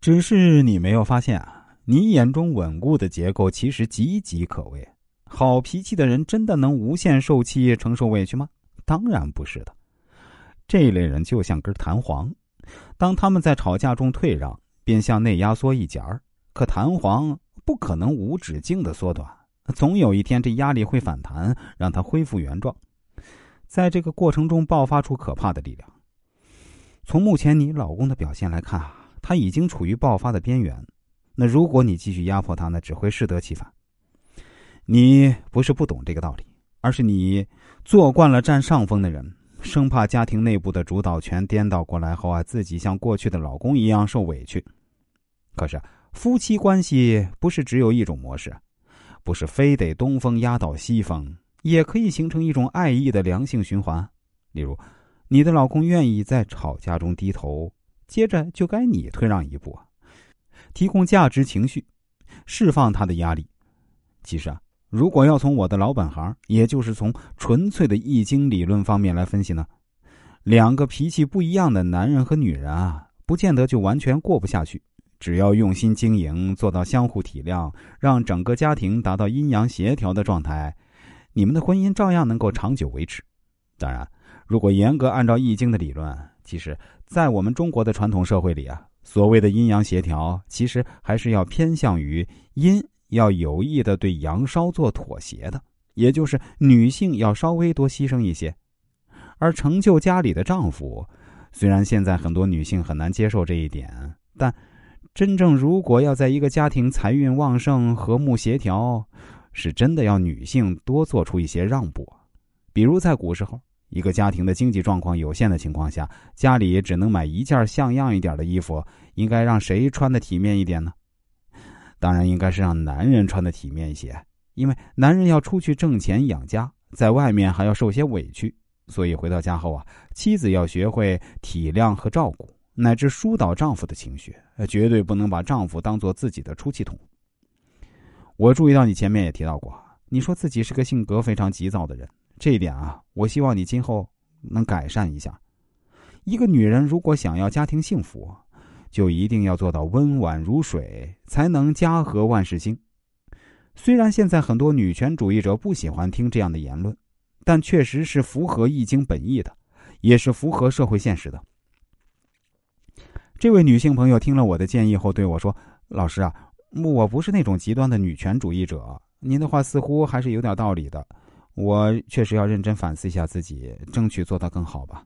只是你没有发现啊，你眼中稳固的结构其实岌岌可危。好脾气的人真的能无限受气、承受委屈吗？当然不是的。这类人就像根弹簧，当他们在吵架中退让，便向内压缩一截儿。可弹簧不可能无止境的缩短，总有一天这压力会反弹，让它恢复原状。在这个过程中爆发出可怕的力量。从目前你老公的表现来看啊，他已经处于爆发的边缘。那如果你继续压迫他，那只会适得其反。你不是不懂这个道理，而是你做惯了占上风的人，生怕家庭内部的主导权颠倒过来后啊，自己像过去的老公一样受委屈。可是夫妻关系不是只有一种模式，不是非得东风压倒西风，也可以形成一种爱意的良性循环。例如，你的老公愿意在吵架中低头，接着就该你退让一步啊，提供价值情绪，释放他的压力。其实啊。如果要从我的老本行，也就是从纯粹的易经理论方面来分析呢，两个脾气不一样的男人和女人啊，不见得就完全过不下去。只要用心经营，做到相互体谅，让整个家庭达到阴阳协调的状态，你们的婚姻照样能够长久维持。当然，如果严格按照易经的理论，其实，在我们中国的传统社会里啊，所谓的阴阳协调，其实还是要偏向于阴。要有意的对阳稍作妥协的，也就是女性要稍微多牺牲一些，而成就家里的丈夫，虽然现在很多女性很难接受这一点，但真正如果要在一个家庭财运旺盛、和睦协调，是真的要女性多做出一些让步。比如在古时候，一个家庭的经济状况有限的情况下，家里只能买一件像样一点的衣服，应该让谁穿的体面一点呢？当然应该是让男人穿的体面一些，因为男人要出去挣钱养家，在外面还要受些委屈，所以回到家后啊，妻子要学会体谅和照顾，乃至疏导丈夫的情绪，绝对不能把丈夫当做自己的出气筒。我注意到你前面也提到过，你说自己是个性格非常急躁的人，这一点啊，我希望你今后能改善一下。一个女人如果想要家庭幸福，就一定要做到温婉如水，才能家和万事兴。虽然现在很多女权主义者不喜欢听这样的言论，但确实是符合易经本意的，也是符合社会现实的。这位女性朋友听了我的建议后对我说：“老师啊，我不是那种极端的女权主义者，您的话似乎还是有点道理的。我确实要认真反思一下自己，争取做到更好吧。”